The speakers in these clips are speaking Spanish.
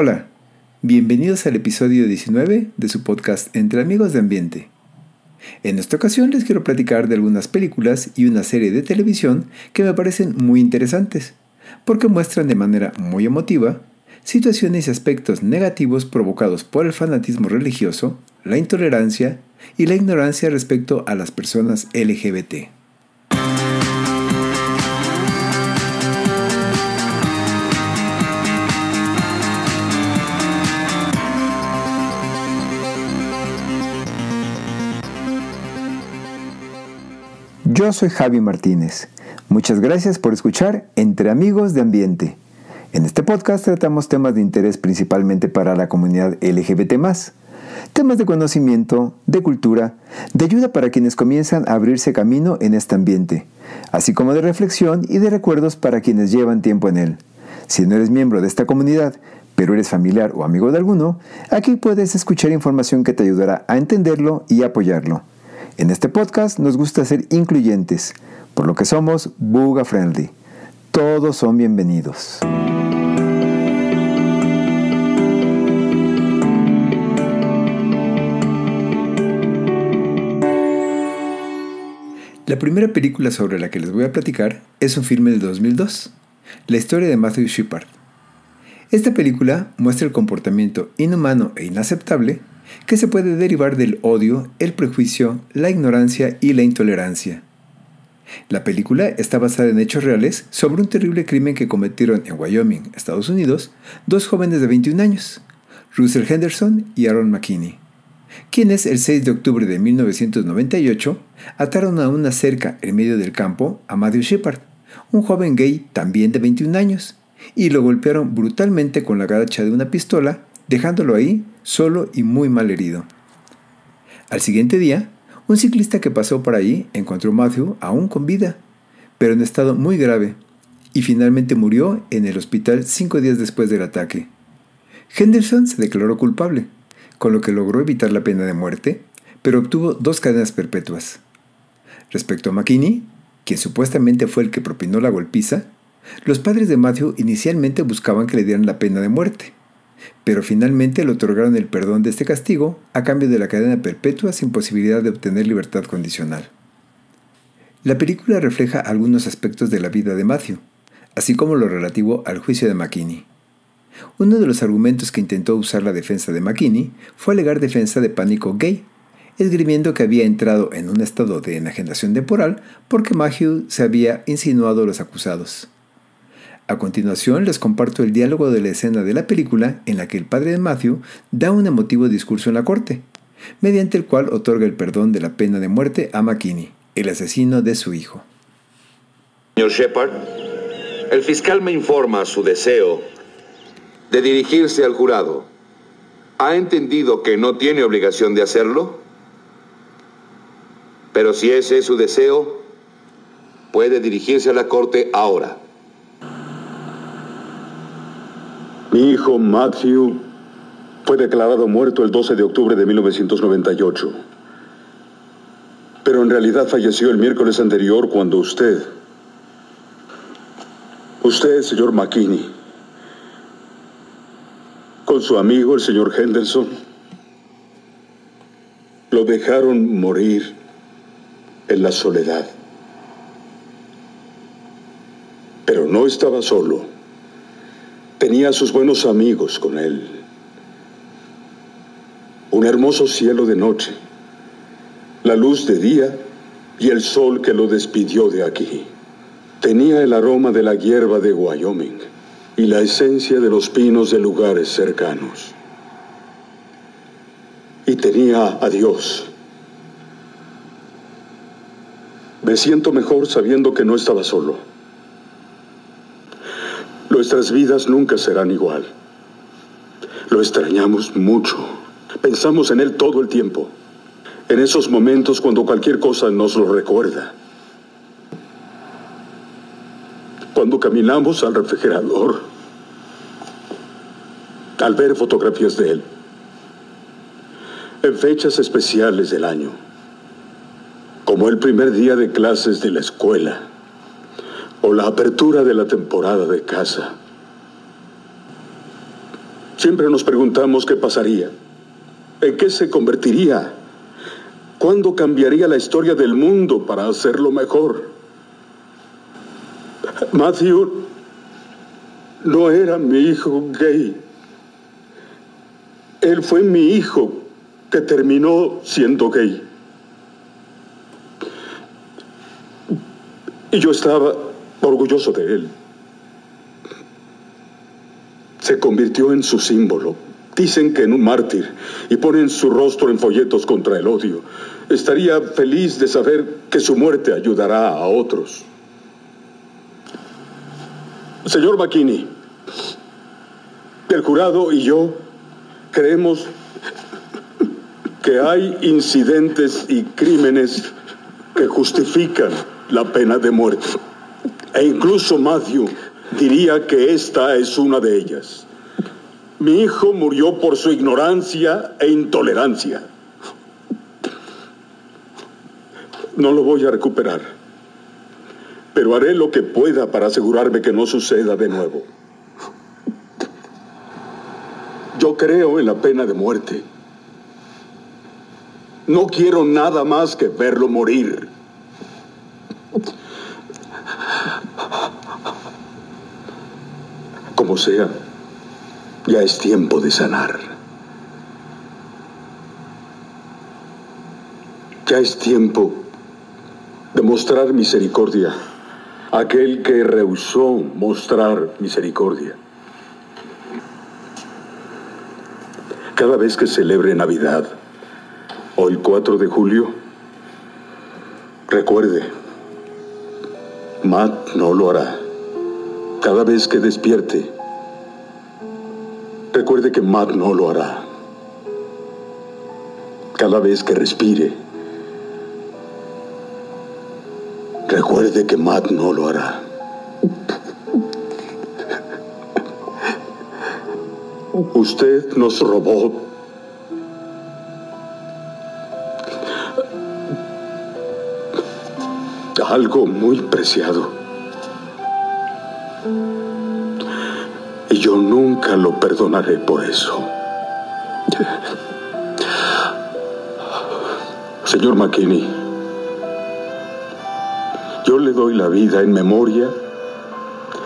Hola, bienvenidos al episodio 19 de su podcast Entre Amigos de Ambiente. En esta ocasión les quiero platicar de algunas películas y una serie de televisión que me parecen muy interesantes, porque muestran de manera muy emotiva situaciones y aspectos negativos provocados por el fanatismo religioso, la intolerancia y la ignorancia respecto a las personas LGBT. Yo soy Javi Martínez. Muchas gracias por escuchar Entre Amigos de Ambiente. En este podcast tratamos temas de interés principalmente para la comunidad LGBT, temas de conocimiento, de cultura, de ayuda para quienes comienzan a abrirse camino en este ambiente, así como de reflexión y de recuerdos para quienes llevan tiempo en él. Si no eres miembro de esta comunidad, pero eres familiar o amigo de alguno, aquí puedes escuchar información que te ayudará a entenderlo y apoyarlo. En este podcast nos gusta ser incluyentes, por lo que somos Buga Friendly. Todos son bienvenidos. La primera película sobre la que les voy a platicar es un filme del 2002, la historia de Matthew Shepard. Esta película muestra el comportamiento inhumano e inaceptable que se puede derivar del odio, el prejuicio, la ignorancia y la intolerancia. La película está basada en hechos reales sobre un terrible crimen que cometieron en Wyoming, Estados Unidos, dos jóvenes de 21 años, Russell Henderson y Aaron McKinney, quienes el 6 de octubre de 1998 ataron a una cerca en medio del campo a Matthew Shepard, un joven gay también de 21 años, y lo golpearon brutalmente con la garacha de una pistola, dejándolo ahí solo y muy mal herido. Al siguiente día, un ciclista que pasó por ahí encontró a Matthew aún con vida, pero en estado muy grave, y finalmente murió en el hospital cinco días después del ataque. Henderson se declaró culpable, con lo que logró evitar la pena de muerte, pero obtuvo dos cadenas perpetuas. Respecto a McKinney, quien supuestamente fue el que propinó la golpiza, los padres de Matthew inicialmente buscaban que le dieran la pena de muerte, pero finalmente le otorgaron el perdón de este castigo a cambio de la cadena perpetua sin posibilidad de obtener libertad condicional. La película refleja algunos aspectos de la vida de Matthew, así como lo relativo al juicio de McKinney. Uno de los argumentos que intentó usar la defensa de McKinney fue alegar defensa de pánico gay, esgrimiendo que había entrado en un estado de enajenación temporal porque Matthew se había insinuado a los acusados. A continuación les comparto el diálogo de la escena de la película en la que el padre de Matthew da un emotivo discurso en la corte, mediante el cual otorga el perdón de la pena de muerte a McKinney, el asesino de su hijo. Señor Shepard, el fiscal me informa su deseo de dirigirse al jurado. ¿Ha entendido que no tiene obligación de hacerlo? Pero si ese es su deseo, puede dirigirse a la corte ahora. Mi hijo Matthew fue declarado muerto el 12 de octubre de 1998. Pero en realidad falleció el miércoles anterior cuando usted, usted, señor McKinney, con su amigo, el señor Henderson, lo dejaron morir en la soledad. Pero no estaba solo. Tenía a sus buenos amigos con él. Un hermoso cielo de noche, la luz de día y el sol que lo despidió de aquí. Tenía el aroma de la hierba de Wyoming y la esencia de los pinos de lugares cercanos. Y tenía a Dios. Me siento mejor sabiendo que no estaba solo. Nuestras vidas nunca serán igual. Lo extrañamos mucho. Pensamos en Él todo el tiempo. En esos momentos cuando cualquier cosa nos lo recuerda. Cuando caminamos al refrigerador, al ver fotografías de Él. En fechas especiales del año. Como el primer día de clases de la escuela o la apertura de la temporada de casa. Siempre nos preguntamos qué pasaría, en qué se convertiría, cuándo cambiaría la historia del mundo para hacerlo mejor. Matthew no era mi hijo gay. Él fue mi hijo que terminó siendo gay. Y yo estaba orgulloso de él. Se convirtió en su símbolo. Dicen que en un mártir y ponen su rostro en folletos contra el odio. Estaría feliz de saber que su muerte ayudará a otros. Señor McKinney, el jurado y yo creemos que hay incidentes y crímenes que justifican la pena de muerte. E incluso Matthew diría que esta es una de ellas. Mi hijo murió por su ignorancia e intolerancia. No lo voy a recuperar, pero haré lo que pueda para asegurarme que no suceda de nuevo. Yo creo en la pena de muerte. No quiero nada más que verlo morir. Como sea, ya es tiempo de sanar. Ya es tiempo de mostrar misericordia a aquel que rehusó mostrar misericordia. Cada vez que celebre Navidad o el 4 de julio, recuerde, Matt no lo hará. Cada vez que despierte, recuerde que Matt no lo hará. Cada vez que respire, recuerde que Matt no lo hará. Usted nos robó algo muy preciado. Y yo nunca lo perdonaré por eso. Señor McKinney, yo le doy la vida en memoria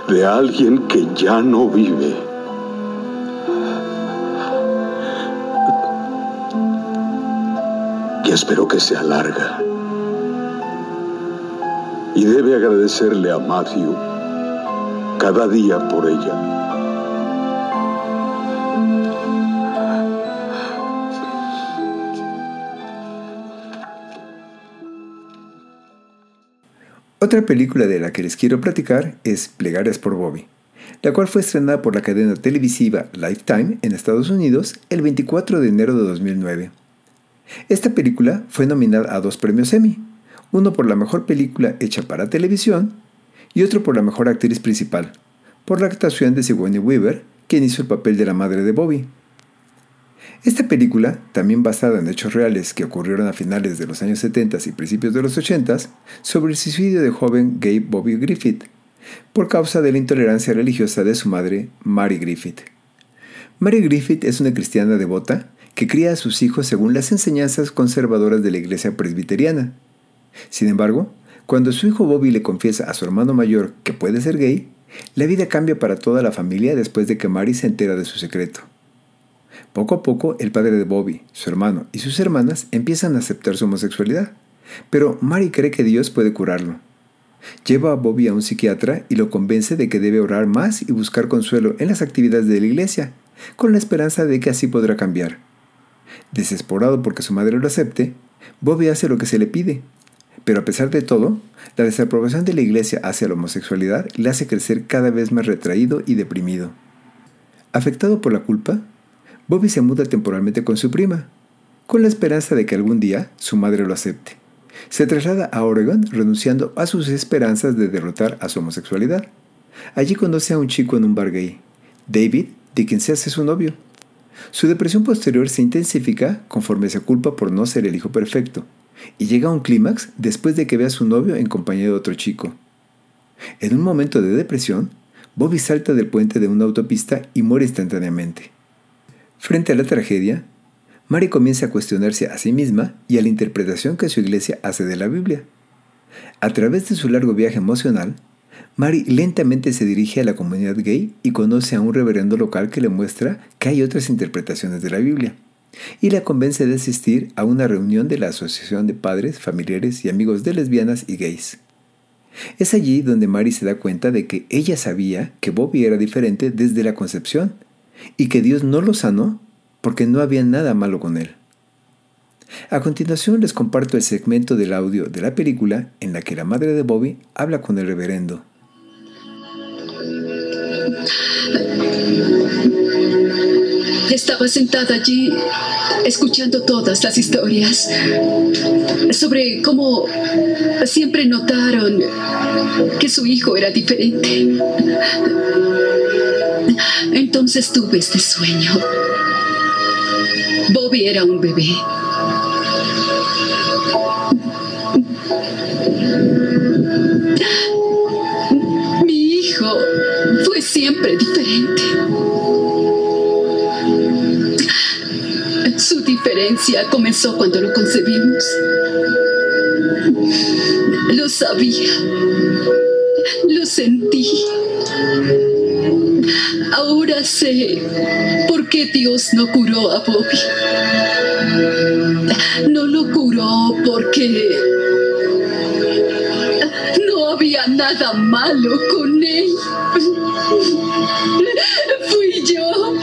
de alguien que ya no vive. Y espero que sea larga y debe agradecerle a Matthew cada día por ella. Otra película de la que les quiero platicar es Plegarias por Bobby, la cual fue estrenada por la cadena televisiva Lifetime en Estados Unidos el 24 de enero de 2009. Esta película fue nominada a dos premios Emmy, uno por la mejor película hecha para televisión y otro por la mejor actriz principal, por la actuación de Sigourney Weaver, quien hizo el papel de la madre de Bobby. Esta película, también basada en hechos reales que ocurrieron a finales de los años 70 y principios de los 80 sobre el suicidio del joven gay Bobby Griffith, por causa de la intolerancia religiosa de su madre, Mary Griffith. Mary Griffith es una cristiana devota que cría a sus hijos según las enseñanzas conservadoras de la iglesia presbiteriana, sin embargo, cuando su hijo Bobby le confiesa a su hermano mayor que puede ser gay, la vida cambia para toda la familia después de que Mary se entera de su secreto. Poco a poco, el padre de Bobby, su hermano y sus hermanas empiezan a aceptar su homosexualidad, pero Mary cree que Dios puede curarlo. Lleva a Bobby a un psiquiatra y lo convence de que debe orar más y buscar consuelo en las actividades de la iglesia, con la esperanza de que así podrá cambiar. Desesperado porque su madre lo acepte, Bobby hace lo que se le pide, pero a pesar de todo, la desaprobación de la iglesia hacia la homosexualidad le hace crecer cada vez más retraído y deprimido. Afectado por la culpa, Bobby se muda temporalmente con su prima, con la esperanza de que algún día su madre lo acepte. Se traslada a Oregon renunciando a sus esperanzas de derrotar a su homosexualidad. Allí conoce a un chico en un bar gay, David, de quien se hace su novio. Su depresión posterior se intensifica conforme se culpa por no ser el hijo perfecto, y llega a un clímax después de que ve a su novio en compañía de otro chico. En un momento de depresión, Bobby salta del puente de una autopista y muere instantáneamente. Frente a la tragedia, Mary comienza a cuestionarse a sí misma y a la interpretación que su iglesia hace de la Biblia. A través de su largo viaje emocional, Mary lentamente se dirige a la comunidad gay y conoce a un reverendo local que le muestra que hay otras interpretaciones de la Biblia, y la convence de asistir a una reunión de la Asociación de Padres, Familiares y Amigos de Lesbianas y Gays. Es allí donde Mary se da cuenta de que ella sabía que Bobby era diferente desde la concepción y que Dios no lo sanó porque no había nada malo con él. A continuación les comparto el segmento del audio de la película en la que la madre de Bobby habla con el reverendo. Estaba sentada allí escuchando todas las historias sobre cómo siempre notaron que su hijo era diferente. Entonces tuve este sueño. Bobby era un bebé. Mi hijo fue siempre diferente. Su diferencia comenzó cuando lo concebimos. Lo sabía. Lo sentí. Ahora sé por qué Dios no curó a Bobby. No lo curó porque no había nada malo con él. Fui yo.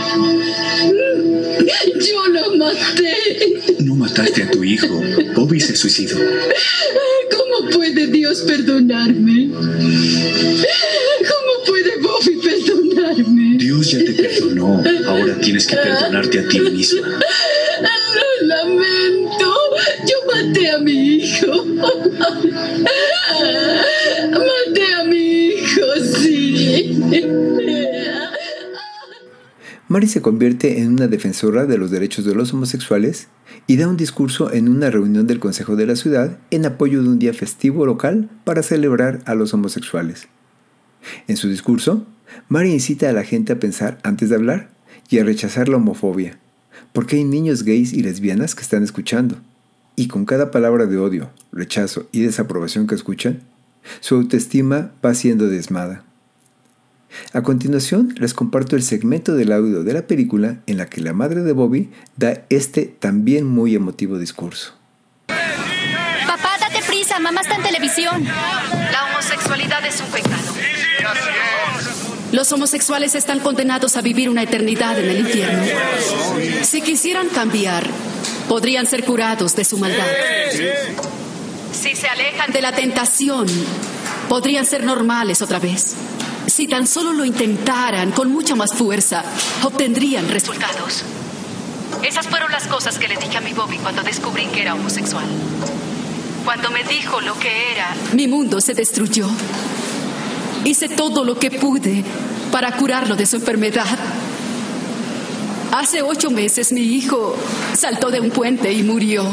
Yo lo maté. No mataste a tu hijo. Bobby se suicidó. ¿Cómo puede Dios perdonarme? Tienes que perdonarte a ti misma. Lo lamento. Yo maté a mi hijo. Maté a mi hijo, sí. Mary se convierte en una defensora de los derechos de los homosexuales y da un discurso en una reunión del Consejo de la Ciudad en apoyo de un día festivo local para celebrar a los homosexuales. En su discurso, Mary incita a la gente a pensar antes de hablar y a rechazar la homofobia, porque hay niños gays y lesbianas que están escuchando, y con cada palabra de odio, rechazo y desaprobación que escuchan, su autoestima va siendo desmada. A continuación, les comparto el segmento del audio de la película en la que la madre de Bobby da este también muy emotivo discurso. Papá, date prisa, mamá está en televisión. La homosexualidad es un pecado. Los homosexuales están condenados a vivir una eternidad en el infierno. Si quisieran cambiar, podrían ser curados de su maldad. Si se alejan de la tentación, podrían ser normales otra vez. Si tan solo lo intentaran con mucha más fuerza, obtendrían resultados. Esas fueron las cosas que le dije a mi Bobby cuando descubrí que era homosexual. Cuando me dijo lo que era, Mi mundo se destruyó. Hice todo lo que pude para curarlo de su enfermedad. Hace ocho meses mi hijo saltó de un puente y murió.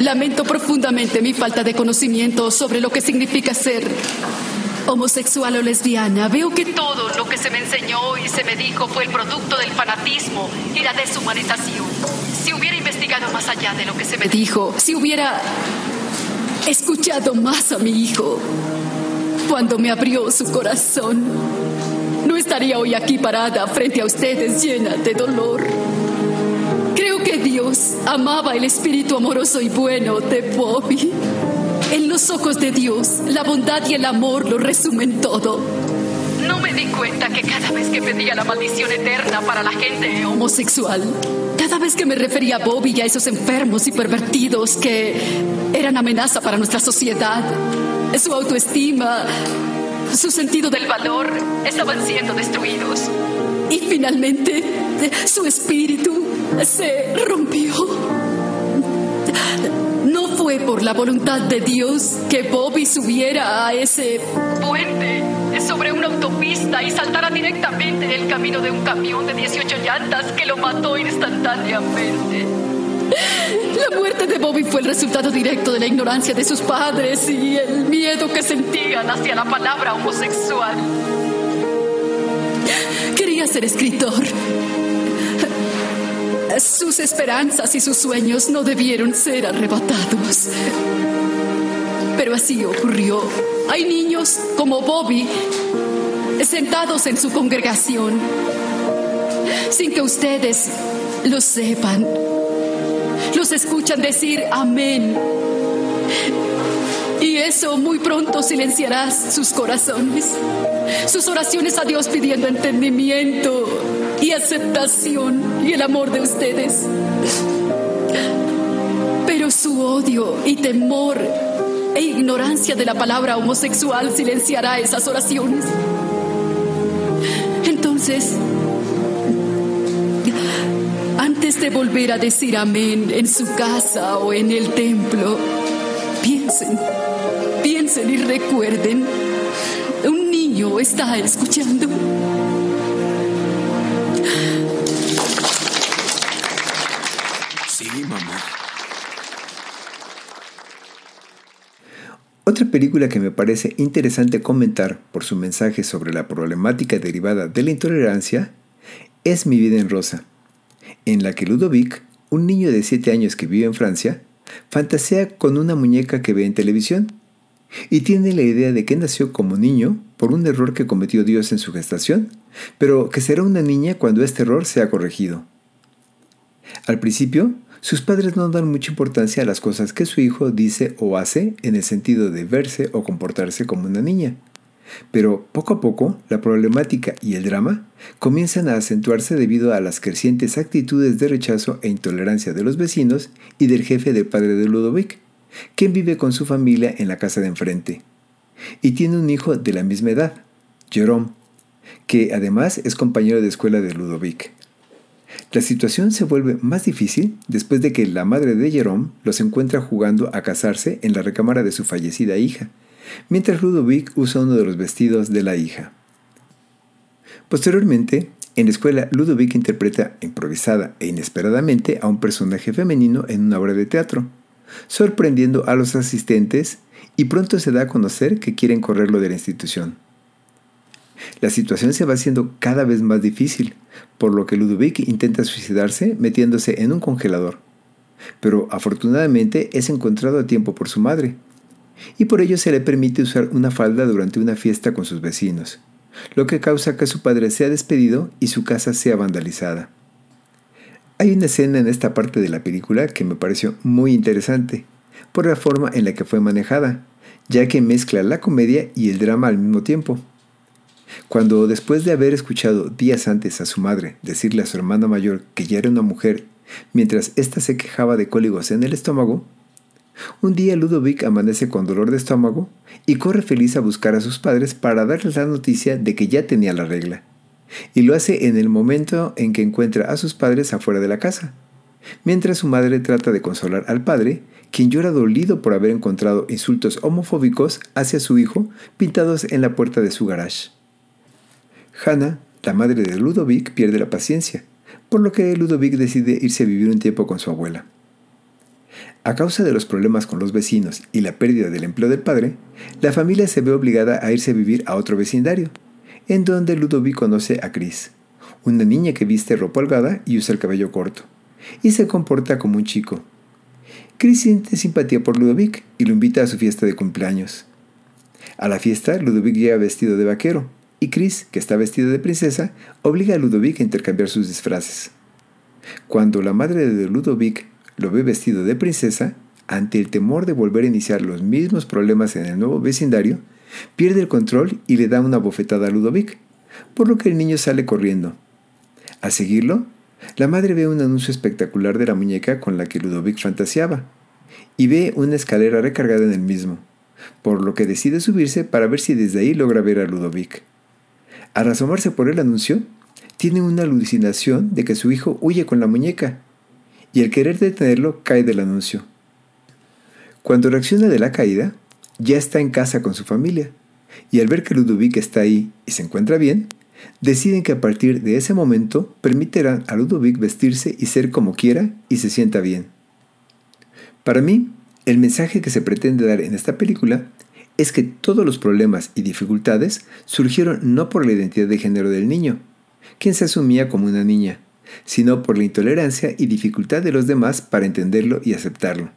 Lamento profundamente mi falta de conocimiento sobre lo que significa ser homosexual o lesbiana. Veo que todo lo que se me enseñó y se me dijo fue el producto del fanatismo y la deshumanización. Si hubiera investigado más allá de lo que se me dijo, si hubiera escuchado más a mi hijo cuando me abrió su corazón, no estaría hoy aquí parada frente a ustedes llena de dolor. Creo que Dios amaba el espíritu amoroso y bueno de Bobby. En los ojos de Dios, la bondad y el amor lo resumen todo. No me di cuenta que cada vez que pedía la maldición eterna para la gente homosexual. Cada vez que me refería a Bobby y a esos enfermos y pervertidos que eran amenaza para nuestra sociedad, su autoestima, su sentido del valor estaban siendo destruidos. y finalmente su espíritu se rompió. No fue por la voluntad de Dios que Bobby subiera a ese Puente sobre una autopista y saltara directamente en el camino de un camión de 18 llantas que lo mató instantáneamente. La muerte de Bobby fue el resultado directo de la ignorancia de sus padres y el miedo que sentían hacia la palabra homosexual. Quería ser escritor. Sus esperanzas y sus sueños no debieron ser arrebatados. Pero así ocurrió. Hay niños como Bobby sentados en su congregación sin que ustedes lo sepan. Escuchan decir amén. Y eso muy pronto silenciará sus corazones, sus oraciones a Dios pidiendo entendimiento y aceptación y el amor de ustedes. Pero su odio y temor e ignorancia de la palabra homosexual silenciará esas oraciones. Entonces, de volver a decir amén en su casa o en el templo, piensen, piensen y recuerden, un niño está escuchando. Sí, mamá. Otra película que me parece interesante comentar por su mensaje sobre la problemática derivada de la intolerancia es Mi vida en rosa, en la que Ludovic, un niño de 7 años que vive en Francia, fantasea con una muñeca que ve en televisión y tiene la idea de que nació como niño por un error que cometió Dios en su gestación, pero que será una niña cuando este error sea corregido. Al principio, sus padres no dan mucha importancia a las cosas que su hijo dice o hace en el sentido de verse o comportarse como una niña. Pero poco a poco, la problemática y el drama comienzan a acentuarse debido a las crecientes actitudes de rechazo e intolerancia de los vecinos y del jefe del padre de Ludovic, quien vive con su familia en la casa de enfrente. Y tiene un hijo de la misma edad, Jerome, que además es compañero de escuela de Ludovic. La situación se vuelve más difícil después de que la madre de Jerome los encuentra jugando a casarse en la recámara de su fallecida hija, mientras Ludovic usa uno de los vestidos de la hija. Posteriormente, en la escuela, Ludovic interpreta improvisada e inesperadamente a un personaje femenino en una obra de teatro, sorprendiendo a los asistentes y pronto se da a conocer que quieren correrlo de la institución. La situación se va haciendo cada vez más difícil, por lo que Ludovic intenta suicidarse metiéndose en un congelador. Pero afortunadamente es encontrado a tiempo por su madre, y por ello se le permite usar una falda durante una fiesta con sus vecinos, lo que causa que su padre sea despedido y su casa sea vandalizada. Hay una escena en esta parte de la película que me pareció muy interesante, por la forma en la que fue manejada, ya que mezcla la comedia y el drama al mismo tiempo. Cuando después de haber escuchado días antes a su madre decirle a su hermana mayor que ya era una mujer, mientras ésta se quejaba de cóligos en el estómago, un día Ludovic amanece con dolor de estómago y corre feliz a buscar a sus padres para darles la noticia de que ya tenía la regla. Y lo hace en el momento en que encuentra a sus padres afuera de la casa, mientras su madre trata de consolar al padre, quien llora dolido por haber encontrado insultos homofóbicos hacia su hijo pintados en la puerta de su garage. Hannah, la madre de Ludovic, pierde la paciencia, por lo que Ludovic decide irse a vivir un tiempo con su abuela. A causa de los problemas con los vecinos y la pérdida del empleo del padre, la familia se ve obligada a irse a vivir a otro vecindario, en donde Ludovic conoce a Chris, una niña que viste ropa holgada y usa el cabello corto, y se comporta como un chico. Chris siente simpatía por Ludovic y lo invita a su fiesta de cumpleaños. A la fiesta, Ludovic llega vestido de vaquero, y Chris, que está vestida de princesa, obliga a Ludovic a intercambiar sus disfraces. Cuando la madre de Ludovic lo ve vestido de princesa, ante el temor de volver a iniciar los mismos problemas en el nuevo vecindario, pierde el control y le da una bofetada a Ludovic, por lo que el niño sale corriendo. Al seguirlo, la madre ve un anuncio espectacular de la muñeca con la que Ludovic fantaseaba, y ve una escalera recargada en el mismo, por lo que decide subirse para ver si desde ahí logra ver a Ludovic. Al asomarse por el anuncio, tiene una alucinación de que su hijo huye con la muñeca, y al querer detenerlo cae del anuncio. Cuando reacciona de la caída, ya está en casa con su familia, y al ver que Ludovic está ahí y se encuentra bien, deciden que a partir de ese momento permitirán a Ludovic vestirse y ser como quiera y se sienta bien. Para mí, el mensaje que se pretende dar en esta película es que todos los problemas y dificultades surgieron no por la identidad de género del niño, quien se asumía como una niña, sino por la intolerancia y dificultad de los demás para entenderlo y aceptarlo,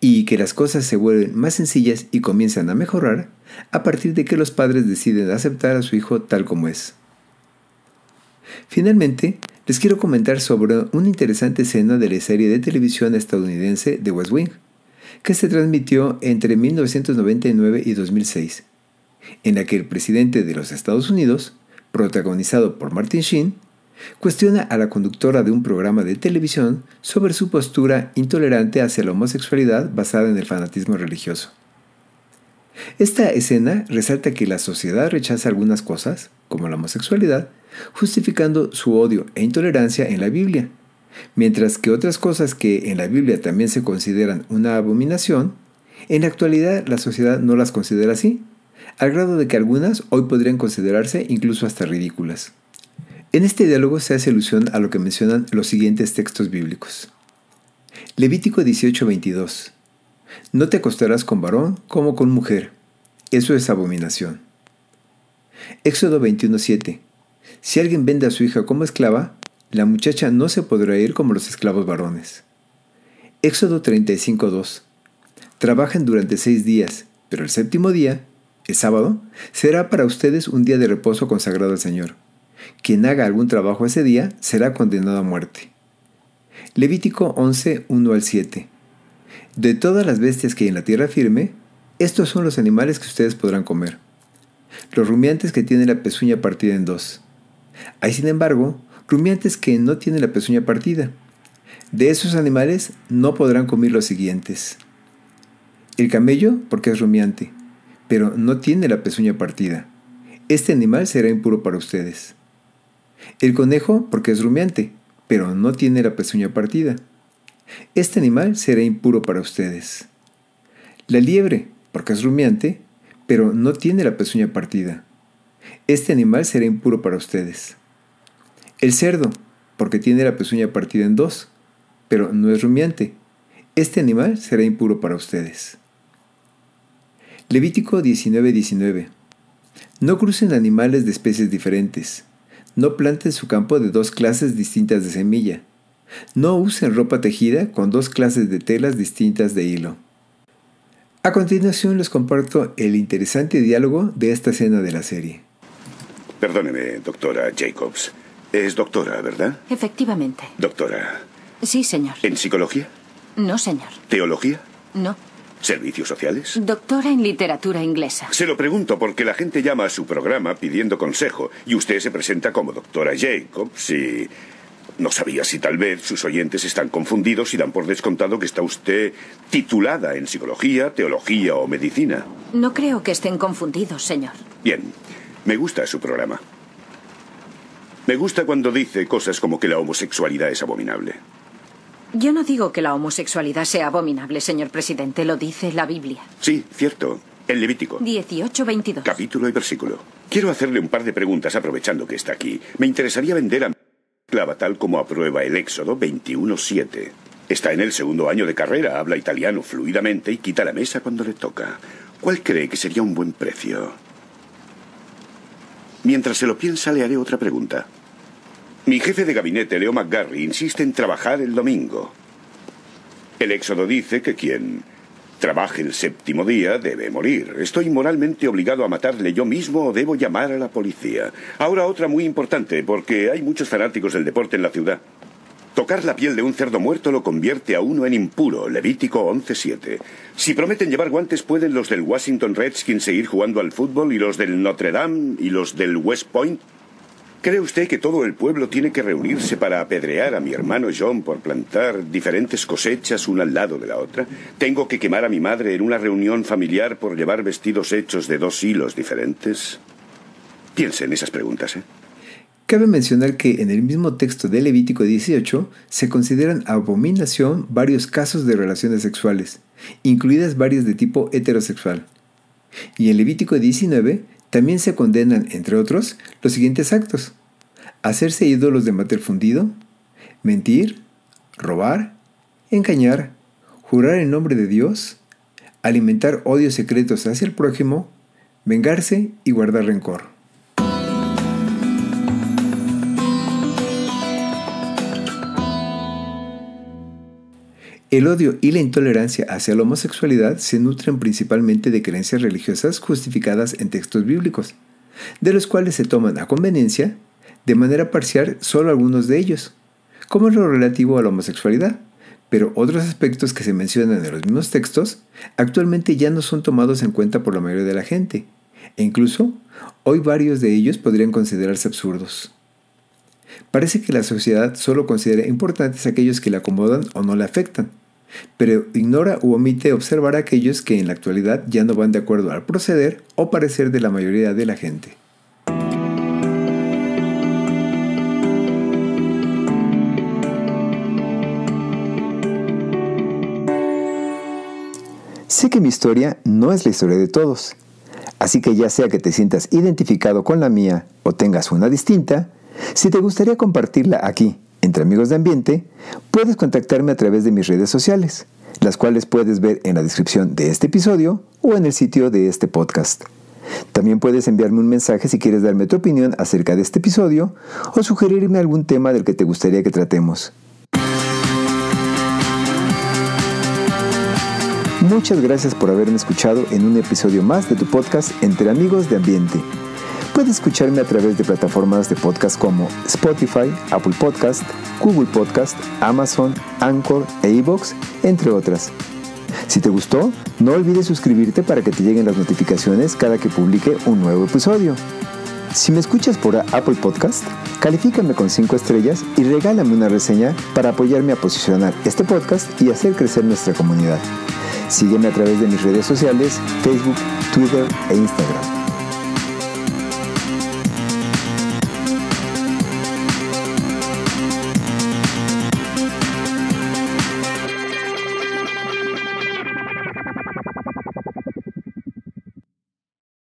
y que las cosas se vuelven más sencillas y comienzan a mejorar a partir de que los padres deciden aceptar a su hijo tal como es. Finalmente, les quiero comentar sobre una interesante escena de la serie de televisión estadounidense The West Wing, que se transmitió entre 1999 y 2006, en la que el presidente de los Estados Unidos, protagonizado por Martin Sheen, cuestiona a la conductora de un programa de televisión sobre su postura intolerante hacia la homosexualidad basada en el fanatismo religioso. Esta escena resalta que la sociedad rechaza algunas cosas, como la homosexualidad, justificando su odio e intolerancia en la Biblia, mientras que otras cosas que en la Biblia también se consideran una abominación, en la actualidad la sociedad no las considera así, al grado de que algunas hoy podrían considerarse incluso hasta ridículas. En este diálogo se hace alusión a lo que mencionan los siguientes textos bíblicos. Levítico 18:22. No te acostarás con varón como con mujer. Eso es abominación. Éxodo 21:7. Si alguien vende a su hija como esclava, la muchacha no se podrá ir como los esclavos varones. Éxodo 35:2. Trabajen durante seis días, pero el séptimo día, el sábado, será para ustedes un día de reposo consagrado al Señor. Quien haga algún trabajo ese día será condenado a muerte. Levítico 11, 1 al 7. De todas las bestias que hay en la tierra firme, estos son los animales que ustedes podrán comer. Los rumiantes que tienen la pezuña partida en dos. Hay, sin embargo, rumiantes que no tienen la pezuña partida. De esos animales no podrán comer los siguientes. El camello, porque es rumiante, pero no tiene la pezuña partida. Este animal será impuro para ustedes. El conejo, porque es rumiante, pero no tiene la pezuña partida. Este animal será impuro para ustedes. La liebre, porque es rumiante, pero no tiene la pezuña partida. Este animal será impuro para ustedes. El cerdo, porque tiene la pezuña partida en dos, pero no es rumiante. Este animal será impuro para ustedes. Levítico 19:19. No crucen animales de especies diferentes. No planten su campo de dos clases distintas de semilla. No usen ropa tejida con dos clases de telas distintas de hilo. A continuación les comparto el interesante diálogo de esta escena de la serie. Perdóneme, doctora Jacobs. Es doctora, ¿verdad? Efectivamente. Doctora. Sí, señor. ¿En psicología? No, señor. ¿Teología? No. ¿Servicios sociales? Doctora en literatura inglesa. Se lo pregunto porque la gente llama a su programa pidiendo consejo y usted se presenta como doctora Jacobs y... No sabía si tal vez sus oyentes están confundidos y dan por descontado que está usted titulada en psicología, teología o medicina. No creo que estén confundidos, señor. Bien, me gusta su programa. Me gusta cuando dice cosas como que la homosexualidad es abominable. Yo no digo que la homosexualidad sea abominable, señor presidente, lo dice la Biblia. Sí, cierto. En Levítico. 18-22. Capítulo y versículo. Quiero hacerle un par de preguntas aprovechando que está aquí. Me interesaría vender a clava tal como aprueba el Éxodo 21.7. Está en el segundo año de carrera, habla italiano fluidamente y quita la mesa cuando le toca. ¿Cuál cree que sería un buen precio? Mientras se lo piensa, le haré otra pregunta. Mi jefe de gabinete, Leo McGarry, insiste en trabajar el domingo. El Éxodo dice que quien trabaje el séptimo día debe morir. ¿Estoy moralmente obligado a matarle yo mismo o debo llamar a la policía? Ahora otra muy importante, porque hay muchos fanáticos del deporte en la ciudad. Tocar la piel de un cerdo muerto lo convierte a uno en impuro. Levítico 11.7. Si prometen llevar guantes, ¿pueden los del Washington Redskins seguir jugando al fútbol y los del Notre Dame y los del West Point? ¿Cree usted que todo el pueblo tiene que reunirse para apedrear a mi hermano John por plantar diferentes cosechas una al lado de la otra? ¿Tengo que quemar a mi madre en una reunión familiar por llevar vestidos hechos de dos hilos diferentes? Piense en esas preguntas, ¿eh? Cabe mencionar que en el mismo texto de Levítico 18 se consideran abominación varios casos de relaciones sexuales, incluidas varias de tipo heterosexual. Y en Levítico 19 también se condenan, entre otros, los siguientes actos. Hacerse ídolos de mater fundido, mentir, robar, engañar, jurar en nombre de Dios, alimentar odios secretos hacia el prójimo, vengarse y guardar rencor. El odio y la intolerancia hacia la homosexualidad se nutren principalmente de creencias religiosas justificadas en textos bíblicos, de los cuales se toman a conveniencia, de manera parcial, solo algunos de ellos, como lo relativo a la homosexualidad, pero otros aspectos que se mencionan en los mismos textos actualmente ya no son tomados en cuenta por la mayoría de la gente, e incluso hoy varios de ellos podrían considerarse absurdos. Parece que la sociedad solo considera importantes aquellos que le acomodan o no le afectan, pero ignora u omite observar a aquellos que en la actualidad ya no van de acuerdo al proceder o parecer de la mayoría de la gente. Sé que mi historia no es la historia de todos, así que ya sea que te sientas identificado con la mía o tengas una distinta, si te gustaría compartirla aquí, entre amigos de ambiente, puedes contactarme a través de mis redes sociales, las cuales puedes ver en la descripción de este episodio o en el sitio de este podcast. También puedes enviarme un mensaje si quieres darme tu opinión acerca de este episodio o sugerirme algún tema del que te gustaría que tratemos. Muchas gracias por haberme escuchado en un episodio más de tu podcast Entre Amigos de Ambiente. Puedes escucharme a través de plataformas de podcast como Spotify, Apple Podcast, Google Podcast, Amazon, Anchor e iVoox, entre otras. Si te gustó, no olvides suscribirte para que te lleguen las notificaciones cada que publique un nuevo episodio. Si me escuchas por Apple Podcast, califícame con 5 estrellas y regálame una reseña para apoyarme a posicionar este podcast y hacer crecer nuestra comunidad. Sígueme a través de mis redes sociales, Facebook, Twitter e Instagram.